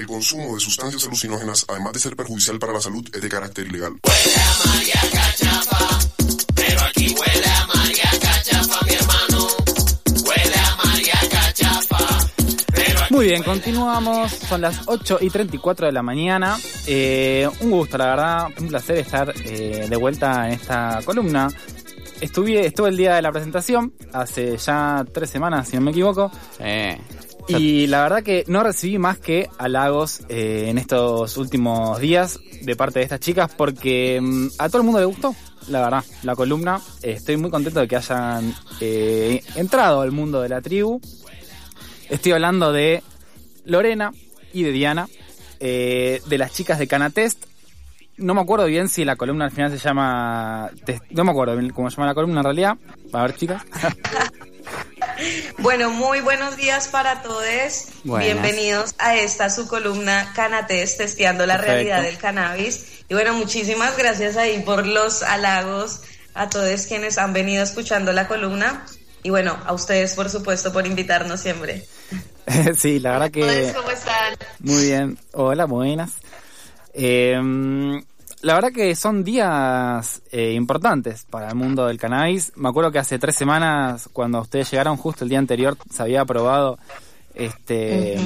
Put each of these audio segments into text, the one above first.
El consumo de sustancias alucinógenas, además de ser perjudicial para la salud, es de carácter ilegal. Huele a pero aquí huele a mi hermano. Huele a pero aquí Muy bien, continuamos. Son las 8 y 34 de la mañana. Eh, un gusto, la verdad. Un placer estar eh, de vuelta en esta columna. Estuve, estuve el día de la presentación, hace ya tres semanas, si no me equivoco. Y la verdad que no recibí más que halagos eh, en estos últimos días de parte de estas chicas porque mm, a todo el mundo le gustó, la verdad, la columna. Eh, estoy muy contento de que hayan eh, entrado al mundo de la tribu. Estoy hablando de Lorena y de Diana, eh, de las chicas de Canatest. No me acuerdo bien si la columna al final se llama... Test- No me acuerdo bien cómo se llama la columna en realidad. A ver, chicas. Bueno, muy buenos días para todos. Bienvenidos a esta su columna Canates, testeando la Perfecto. realidad del cannabis. Y bueno, muchísimas gracias ahí por los halagos a todos quienes han venido escuchando la columna. Y bueno, a ustedes, por supuesto, por invitarnos siempre. sí, la verdad que... ¿Cómo están? Muy bien. Hola, buenas. Eh, la verdad que son días eh, importantes para el mundo del cannabis. Me acuerdo que hace tres semanas, cuando ustedes llegaron, justo el día anterior, se había aprobado este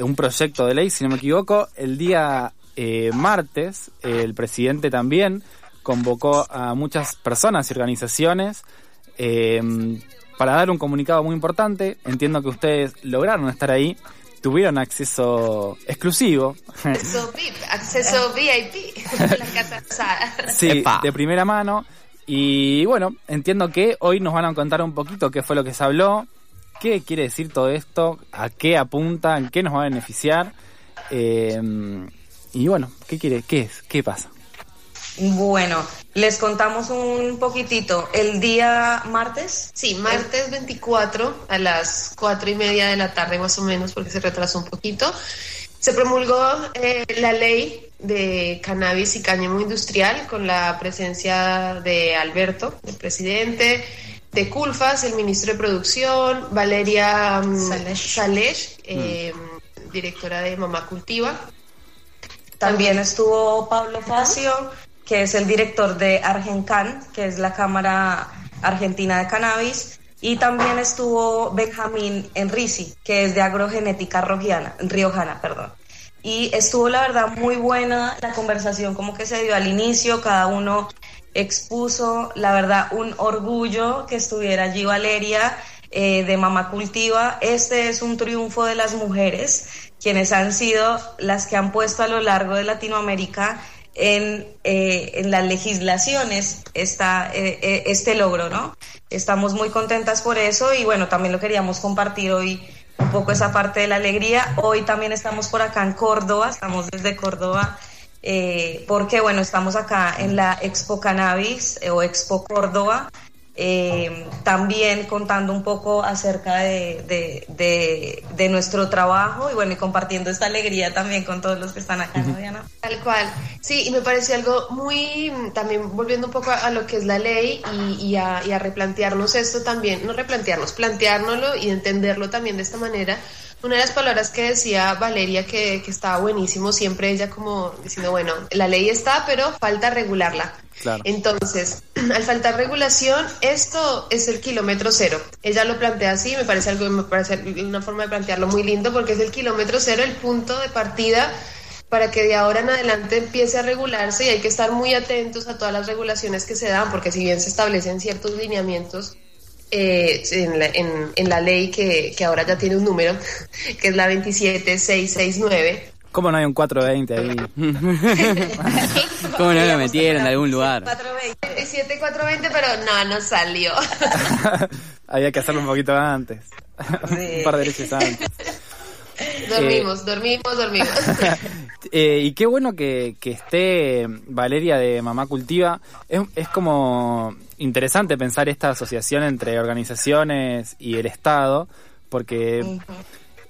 un proyecto de ley, si no me equivoco. El día eh, martes, el presidente también convocó a muchas personas y organizaciones eh, para dar un comunicado muy importante. Entiendo que ustedes lograron estar ahí, tuvieron acceso exclusivo, Acceso VIP, acceso VIP, la casa rosada. sí, de primera mano. Y bueno, entiendo que hoy nos van a contar un poquito qué fue lo que se habló, qué quiere decir todo esto, a qué apunta, en qué nos va a beneficiar. Eh, y bueno, ¿qué quiere? ¿Qué es? ¿Qué pasa? Bueno, les contamos un poquitito. El día martes, Sí, martes 24 a las 4 y media de la tarde más o menos, porque se retrasó un poquito, se promulgó eh, la ley de cannabis y cáñamo industrial con la presencia de Alberto, el presidente, de Culfas, el ministro de Producción, Valeria mm, Salesh. Salesh, eh, directora de Mamá Cultiva. También estuvo Pablo Facio, que es el director de Argencan, que es la Cámara Argentina de Cannabis. Y también estuvo Benjamín Enrisi, que es de Agrogenética Rojiana, Riojana. Perdón. Y estuvo, la verdad, muy buena la conversación, como que se dio al inicio, cada uno expuso, la verdad, un orgullo que estuviera allí Valeria eh, de Mamá Cultiva. Este es un triunfo de las mujeres, quienes han sido las que han puesto a lo largo de Latinoamérica en, eh, en las legislaciones esta, eh, eh, este logro, ¿no? Estamos muy contentas por eso y bueno, también lo queríamos compartir hoy un poco esa parte de la alegría. Hoy también estamos por acá en Córdoba, estamos desde Córdoba, eh, porque bueno, estamos acá en la Expo Cannabis eh, o Expo Córdoba, eh, también contando un poco acerca de, de, de- de nuestro trabajo y bueno, y compartiendo esta alegría también con todos los que están acá, ¿no, Diana? Tal cual. Sí, y me pareció algo muy, también volviendo un poco a, a lo que es la ley y, y a, y a replantearnos esto también, no replantearnos, planteárnoslo y entenderlo también de esta manera. Una de las palabras que decía Valeria que, que estaba buenísimo, siempre ella como diciendo, bueno, la ley está, pero falta regularla. Claro. Entonces, al faltar regulación, esto es el kilómetro cero. Ella lo plantea así, me parece algo, me parece una forma de plantearlo muy lindo porque es el kilómetro cero, el punto de partida para que de ahora en adelante empiece a regularse y hay que estar muy atentos a todas las regulaciones que se dan, porque si bien se establecen ciertos lineamientos eh, en, la, en- en la ley que, que ahora ya tiene un número, que es la 27669, ¿Cómo no hay un 420 ahí? ¿Cómo no lo metieron de algún lugar? 27420, pero no, no salió. Había que hacerlo un poquito antes. un par de veces antes. dormimos, dormimos, dormimos. Eh, y qué bueno que, que esté Valeria de Mamá Cultiva. Es, es como interesante pensar esta asociación entre organizaciones y el Estado, porque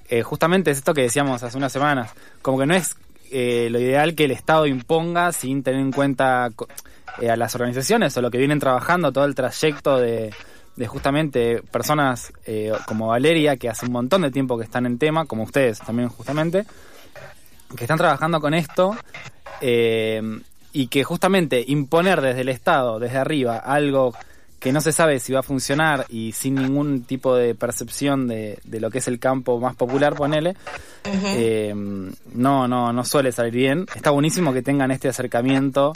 eh, justamente es esto que decíamos hace unas semanas, como que no es eh, lo ideal que el Estado imponga sin tener en cuenta eh, a las organizaciones o lo que vienen trabajando, todo el trayecto de, de justamente personas eh, como Valeria, que hace un montón de tiempo que están en tema, como ustedes también justamente. que están trabajando con esto eh, y que justamente imponer desde el Estado, desde arriba, algo que no se sabe si va a funcionar y sin ningún tipo de percepción de, de lo que es el campo más popular, ponele, eh, no, no, no suele salir bien. Está buenísimo que tengan este acercamiento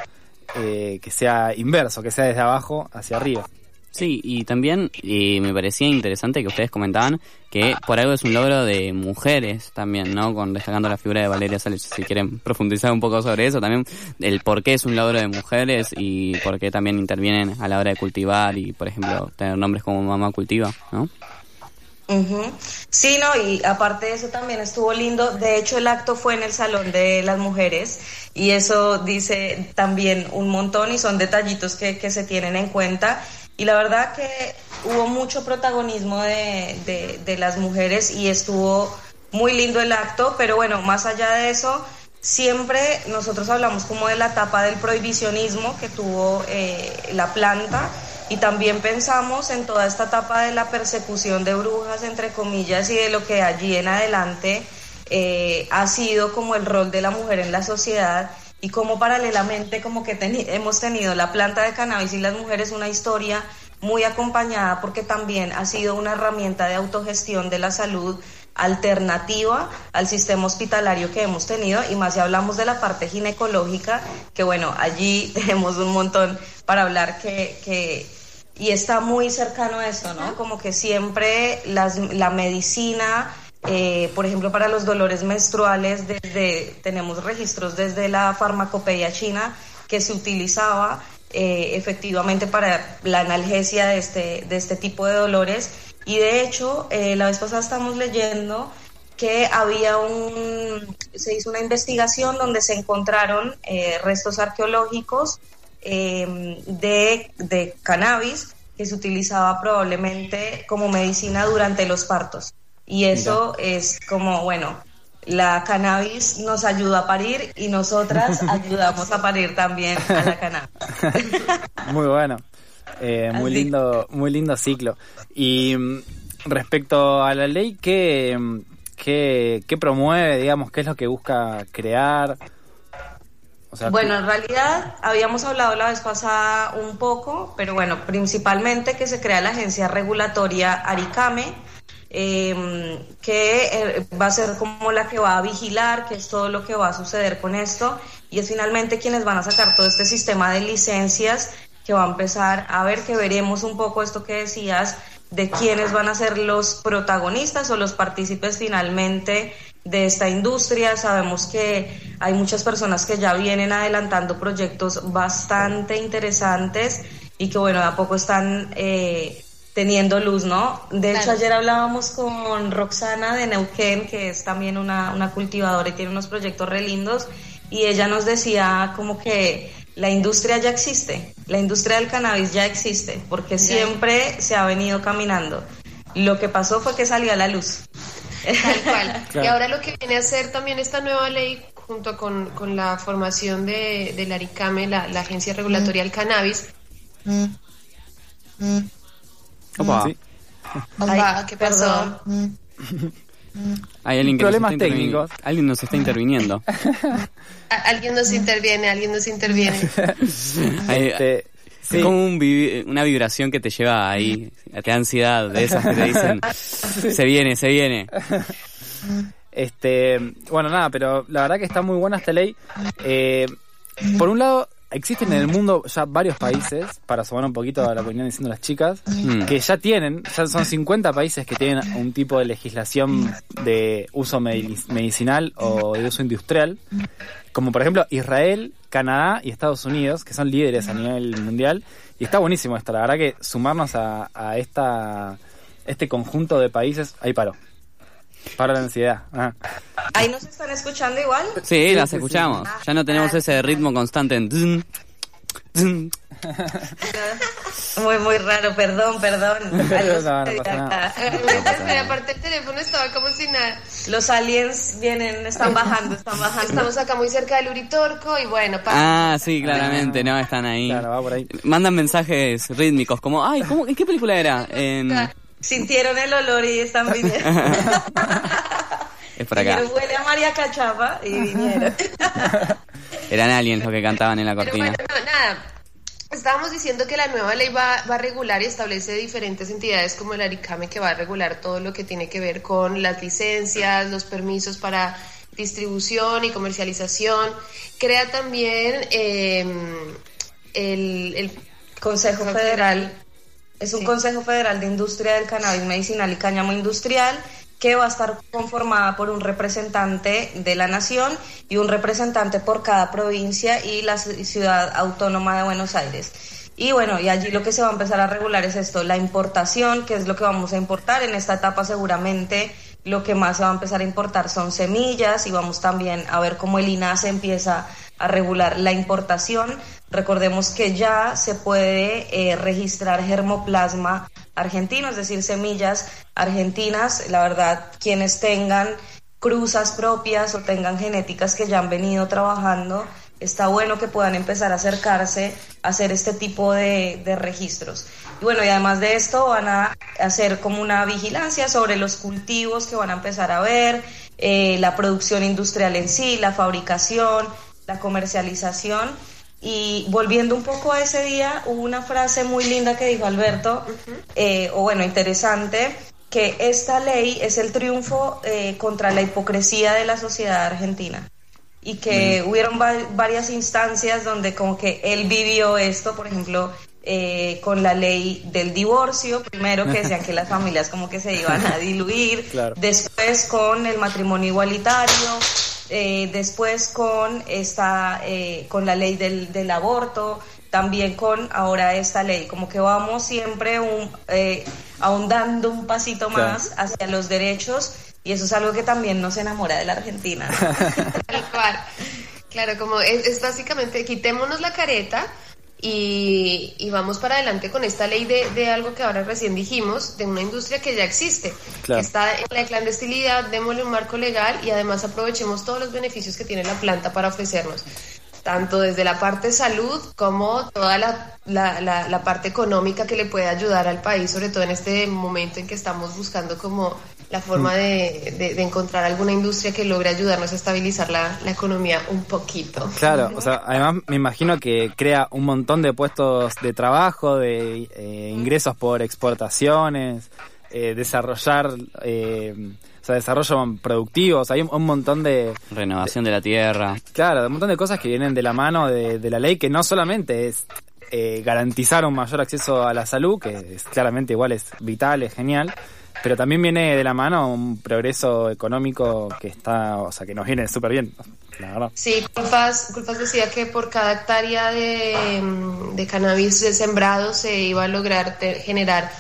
eh, que sea inverso, que sea desde abajo hacia arriba. Sí, y también eh, me parecía interesante que ustedes comentaban que por algo es un logro de mujeres también, ¿no? Con destacando la figura de Valeria Sales, si quieren profundizar un poco sobre eso, también el por qué es un logro de mujeres y por qué también intervienen a la hora de cultivar y, por ejemplo, tener nombres como Mamá Cultiva, ¿no? Ujú. Sí, no, y aparte de eso también estuvo lindo. De hecho, el acto fue en el Salón de las Mujeres y eso dice también un montón y son detallitos que, que se tienen en cuenta. Y la verdad que hubo mucho protagonismo de, de, de las mujeres y estuvo muy lindo el acto, pero bueno, más allá de eso, siempre nosotros hablamos como de la etapa del prohibicionismo que tuvo eh, la planta y también pensamos en toda esta etapa de la persecución de brujas, entre comillas, y de lo que allí en adelante eh, ha sido como el rol de la mujer en la sociedad y como paralelamente como que teni- hemos tenido la planta de cannabis y las mujeres una historia muy acompañada porque también ha sido una herramienta de autogestión de la salud alternativa al sistema hospitalario que hemos tenido. Y más si hablamos de la parte ginecológica que bueno allí tenemos un montón para hablar que, que y está muy cercano a esto, ¿no? Como que siempre las, la medicina, eh, por ejemplo, para los dolores menstruales, desde, tenemos registros desde la farmacopeia china que se utilizaba eh, efectivamente para la analgesia de este, de este tipo de dolores. Y de hecho, eh, la vez pasada estamos leyendo que había un, se hizo una investigación donde se encontraron eh, restos arqueológicos eh, de, de cannabis que se utilizaba probablemente como medicina durante los partos. Y eso es como, bueno, la cannabis nos ayuda a parir y nosotras ayudamos a parir también a la cannabis. Muy bueno. Eh, muy Así. lindo, muy lindo ciclo. Y mm, respecto a la ley, ¿qué, mm, qué, qué promueve, digamos, qué es lo que busca crear? O sea, Bueno, en realidad habíamos hablado la vez pasada un poco, pero bueno, principalmente que se crea la agencia regulatoria Aricame, eh, que eh, va a ser como la que va a vigilar qué es todo lo que va a suceder con esto y es finalmente quienes van a sacar todo este sistema de licencias que va a empezar a ver que veremos un poco esto que decías de quiénes van a ser los protagonistas o los partícipes finalmente de esta industria. Sabemos que hay muchas personas que ya vienen adelantando proyectos bastante interesantes y que bueno, de a poco están eh, teniendo luz, ¿no? De hecho, Claro. ayer hablábamos con Roxana de Neuquén, que es también una, una cultivadora y tiene unos proyectos re lindos, y ella nos decía como que la industria ya existe, la industria del cannabis ya existe, porque siempre se ha venido caminando. Lo que pasó fue que salió a la luz. Tal cual. Claro. Y ahora lo que viene a hacer también esta nueva ley, junto con, con la formación de, del ARICAME, la, la Agencia Regulatoria del Cannabis. Opa, sí. Ay, ¿qué pasó? perdón. hay alguien que nos Problemas técnicos. Alguien nos está interviniendo. Alguien nos interviene, alguien nos interviene. Hay- Este, sí. Es como un una vibración que te lleva ahí, te da ansiedad de esas que te dicen, se viene, se viene. Este, bueno, nada, pero la verdad que está muy buena esta ley. Eh, por un lado, existen en el mundo ya varios países, para sumar un poquito a la que venían diciendo las chicas, Mm. que ya tienen, ya son 50 países que tienen un tipo de legislación de uso medi- medicinal o de uso industrial, como por ejemplo Israel, Canadá y Estados Unidos, que son líderes a nivel mundial. Y está buenísimo esto, la verdad que sumarnos a, a esta este conjunto de países, ahí paró. Para la ansiedad. Ah. Ahí nos están escuchando igual. Sí, las escuchamos. Ya no tenemos ese ritmo constante en... Muy, muy raro, perdón, perdón. No, no pasa nada. Pero aparte el teléfono estaba como si nada. Los aliens vienen, están bajando, están bajando. Estamos acá muy cerca del Uritorco y bueno, pa- Ah, sí, claramente, no, están ahí. Claro, va por ahí. Mandan mensajes rítmicos como, ay, ¿cómo, ¿en qué película era? En, Sintieron el olor y están viniendo. Es por acá. Huele a María Cachafa y vinieron. Eran aliens los que cantaban en la Pero cortina. bueno, no, nada. Estábamos diciendo que la nueva ley va, va a regular y establece diferentes entidades como el ARICAME que va a regular todo lo que tiene que ver con las licencias, los permisos para distribución y comercialización. Crea también eh, el, el Consejo Federal. Es un Sí. Consejo Federal de Industria del Cannabis Medicinal y Cáñamo Industrial que va a estar conformada por un representante de la nación y un representante por cada provincia y la ci- ciudad autónoma de Buenos Aires. Y bueno, y allí lo que se va a empezar a regular es esto, la importación, que es lo que vamos a importar. En esta etapa seguramente lo que más se va a empezar a importar son semillas y vamos también a ver cómo el INASE empieza a regular la importación. Recordemos que ya se puede eh, registrar germoplasma argentino, es decir, semillas argentinas. La verdad, quienes tengan cruzas propias o tengan genéticas que ya han venido trabajando, está bueno que puedan empezar a acercarse a hacer este tipo de, de registros. Y bueno, y además de esto van a hacer como una vigilancia sobre los cultivos que van a empezar a ver, eh, la producción industrial en sí, la fabricación, la comercialización. Y volviendo un poco a ese día, hubo una frase muy linda que dijo Alberto, eh, o bueno, interesante, que esta ley es el triunfo eh, contra la hipocresía de la sociedad argentina. Y que hubieron va- varias instancias donde como que él vivió esto, por ejemplo, eh, con la ley del divorcio, primero que decían que las familias como que se iban a diluir, Claro. después con el matrimonio igualitario, eh, después con esta, eh, con la ley del, del aborto, también con ahora esta ley, como que vamos siempre un, eh, ahondando un pasito Claro. más hacia los derechos y eso es algo que también nos enamora de la Argentina. ¿no? Tal cual. Claro, como es, es básicamente quitémonos la careta y, y vamos para adelante con esta ley de, de algo que ahora recién dijimos, de una industria que ya existe, Claro. que está en la clandestinidad, démosle un marco legal y además aprovechemos todos los beneficios que tiene la planta para ofrecernos, tanto desde la parte salud como toda la, la, la, la parte económica que le puede ayudar al país, sobre todo en este momento en que estamos buscando como la forma de, de- de encontrar alguna industria que logre ayudarnos a estabilizar la, la economía un poquito. Claro, o sea, además me imagino que crea un montón de puestos de trabajo, de eh, ingresos por exportaciones, eh, desarrollar, eh, sea, desarrollo productivo, o sea, hay un, un montón de, Renovación de la tierra. claro, un montón de cosas que vienen de la mano de, de la ley que no solamente es eh, garantizar un mayor acceso a la salud, que es, claramente igual es vital, es genial, pero también viene de la mano un progreso económico que está, o sea, que nos viene súper bien, la verdad. Sí, Culpas, Culpas decía que por cada hectárea de, de cannabis sembrado se iba a lograr te- generar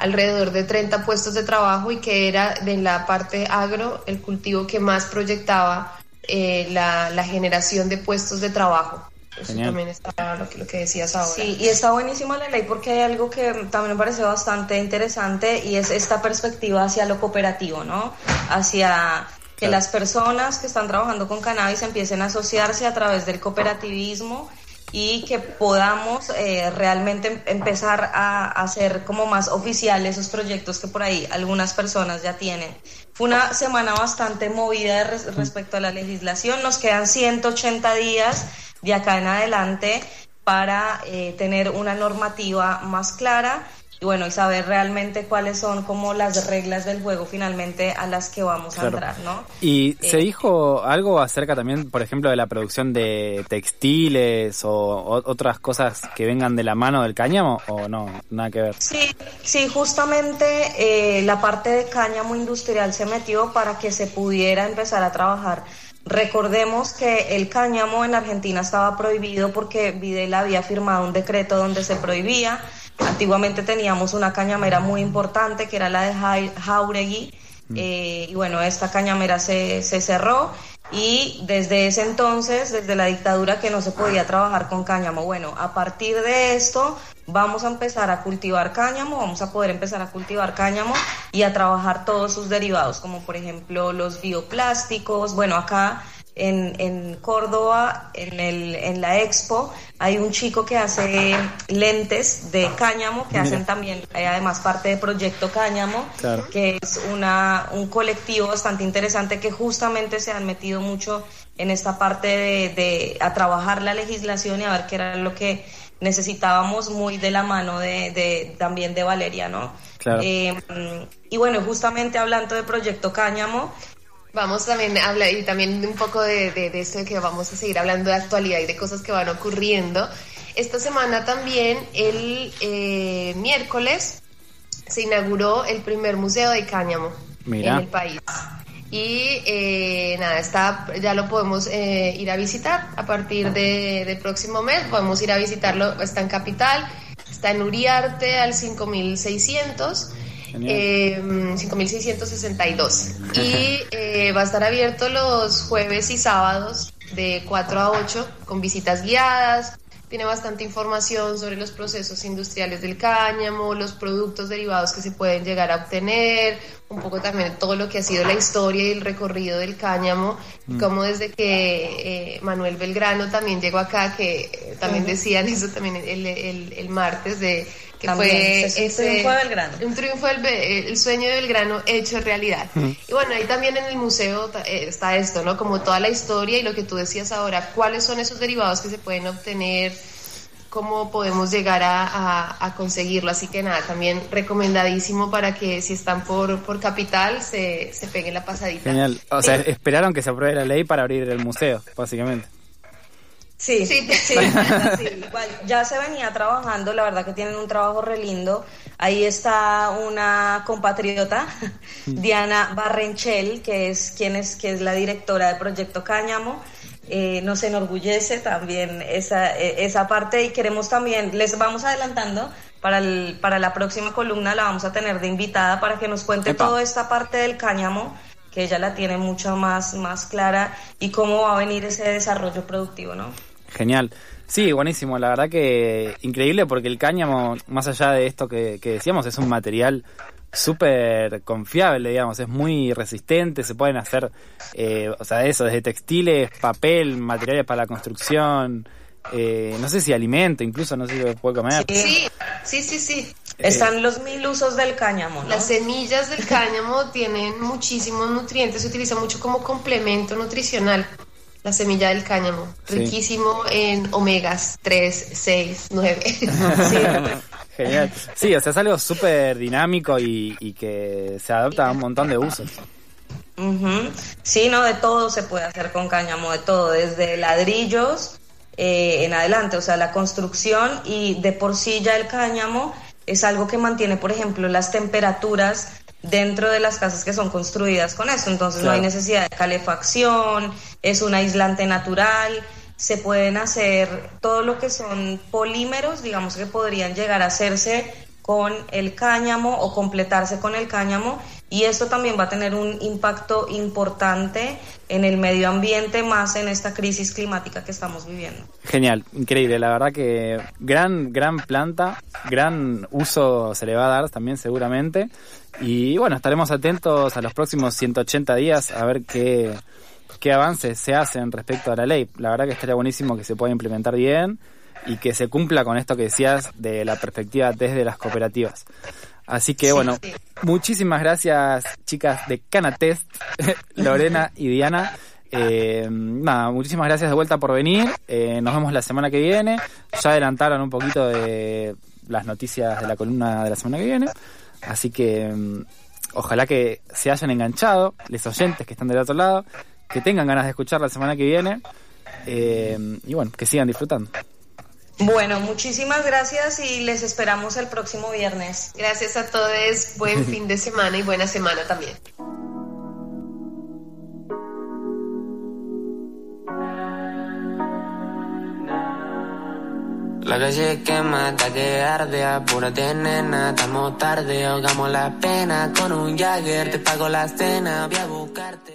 alrededor de 30 puestos de trabajo y que era de la parte agro el cultivo que más proyectaba eh, la, la generación de puestos de trabajo. Eso Genial. también está lo que, lo que decías ahora. Sí, y está buenísima la ley porque hay algo que también me parece bastante interesante y es esta perspectiva hacia lo cooperativo, ¿no? Hacia que Claro. las personas que están trabajando con cannabis empiecen a asociarse a través del cooperativismo y que podamos eh, realmente em- empezar a hacer como más oficiales esos proyectos que por ahí algunas personas ya tienen. Fue una semana bastante movida res- respecto a la legislación, nos quedan 180 días de acá en adelante para eh, tener una normativa más clara y bueno, y saber realmente cuáles son como las reglas del juego finalmente a las que vamos a entrar, ¿no? ¿Y Eh, se dijo algo acerca también, por ejemplo, de la producción de textiles o, o- otras cosas que vengan de la mano del cáñamo o no? Nada que ver. Sí, sí, justamente eh, la parte de cáñamo industrial se metió para que se pudiera empezar a trabajar. Recordemos que el cáñamo en Argentina estaba prohibido porque Videla había firmado un decreto donde se prohibía. Antiguamente teníamos una cañamera muy importante que era la de Jauregui. eh, y bueno, esta cañamera se, se cerró y desde ese entonces, desde la dictadura, que no se podía trabajar con cáñamo. Bueno, a partir de esto vamos a empezar a cultivar cáñamo, vamos a poder empezar a cultivar cáñamo y a trabajar todos sus derivados, como por ejemplo los bioplásticos. Bueno, acá en, en Córdoba, en, el, en la expo, hay un chico que hace lentes de cáñamo, que hacen también, además, parte de Proyecto Cáñamo, Claro. que es una, un colectivo bastante interesante que justamente se han metido mucho en esta parte de, de a trabajar la legislación y a ver qué era lo que necesitábamos muy de la mano de, de también de Valeria, ¿no? Claro. Eh, y bueno, justamente hablando de Proyecto Cáñamo, Vamos también a hablar y también un poco de, de, de esto de que vamos a seguir hablando de actualidad y de cosas que van ocurriendo. Esta semana también, el eh, miércoles, se inauguró el primer museo de cáñamo Mira. en el país. Y eh, nada, está, ya lo podemos eh, ir a visitar a partir de, del próximo mes. Podemos ir a visitarlo, está en Capital, está en Uriarte al 5600. Eh, 5662 y eh, va a estar abierto los jueves y sábados de 4 a 8 con visitas guiadas. Tiene bastante información sobre los procesos industriales del cáñamo, los productos derivados que se pueden llegar a obtener, un poco también todo lo que ha sido la historia y el recorrido del cáñamo, y como desde que eh, Manuel Belgrano también llegó acá, que eh, también decían eso también el, el- el martes, de que También, fue es un ese- triunfo de Belgrano. un triunfo del el sueño de Belgrano hecho realidad. Y bueno, ahí también en el museo eh, está esto, ¿no? Como toda la historia y lo que tú decías ahora, cuáles son esos derivados que se pueden obtener, cómo podemos llegar a, a- a conseguirlo. Así que nada, también recomendadísimo para que si están por, por capital se, se peguen la pasadita. Genial. O sea, esperaron que se apruebe la ley para abrir el museo, básicamente. Sí, Sí. sí, sí, igual ya se venía trabajando, la verdad que tienen un trabajo re lindo. Ahí está una compatriota, Diana Barrenchel, que es quien es, que es la directora de Proyecto Cáñamo. Eh, nos enorgullece también esa, eh, esa parte y queremos también, les vamos adelantando, para, el, para la próxima columna la vamos a tener de invitada para que nos cuente Epa. toda esta parte del cáñamo que ella la tiene mucho más, más clara y cómo va a venir ese desarrollo productivo, ¿no? Genial. Sí, buenísimo. La verdad que increíble porque el cáñamo, más allá de esto que, que decíamos, es un material súper confiable, digamos. Es muy resistente, se pueden hacer, eh, o sea, eso, desde textiles, papel, materiales para la construcción, eh, no sé si alimento, incluso, no sé si se puede comer. Sí, sí, sí, sí. Están los mil usos del cáñamo, ¿no? Las semillas del cáñamo tienen muchísimos nutrientes, se utiliza mucho como complemento nutricional. La semilla del cáñamo, Sí. riquísimo en omegas 3, 6, 9. Genial. Sí, o sea, es algo súper dinámico y, y que se adapta a un montón de usos. Sí, no, de todo se puede hacer con cáñamo, de todo, desde ladrillos eh, en adelante, o sea, la construcción y de por sí ya el cáñamo es algo que mantiene, por ejemplo, las temperaturas dentro de las casas que son construidas con esto, entonces no hay necesidad de calefacción, es un aislante natural, se pueden hacer todo lo que son polímeros, digamos que podrían llegar a hacerse con el cáñamo o completarse con el cáñamo y esto también va a tener un impacto importante en el medio ambiente más en esta crisis climática que estamos viviendo. Genial, increíble, la verdad que gran, gran planta, gran uso se le va a dar también seguramente. Y bueno, estaremos atentos a los próximos 180 días a ver qué, qué avances se hacen respecto a la ley. La verdad que estaría buenísimo que se pueda implementar bien y que se cumpla con esto que decías de la perspectiva desde las cooperativas. Así que bueno, muchísimas gracias chicas de Canatest, Lorena y Diana. Eh, nada, muchísimas gracias de vuelta por venir. Eh, nos vemos la semana que viene. Ya adelantaron un poquito de las noticias de la columna de la semana que viene. Así que mm, ojalá que se hayan enganchado, los oyentes que están del otro lado, que tengan ganas de escuchar la semana que viene. Eh, y bueno, que sigan disfrutando. Bueno, muchísimas gracias y les esperamos el próximo viernes. Gracias a todos, buen fin de semana y buena semana también. La calle quema hasta que arde, apúrate nena, estamos tarde, ahogamos la pena con un Jagger, te pago la cena, voy a buscarte.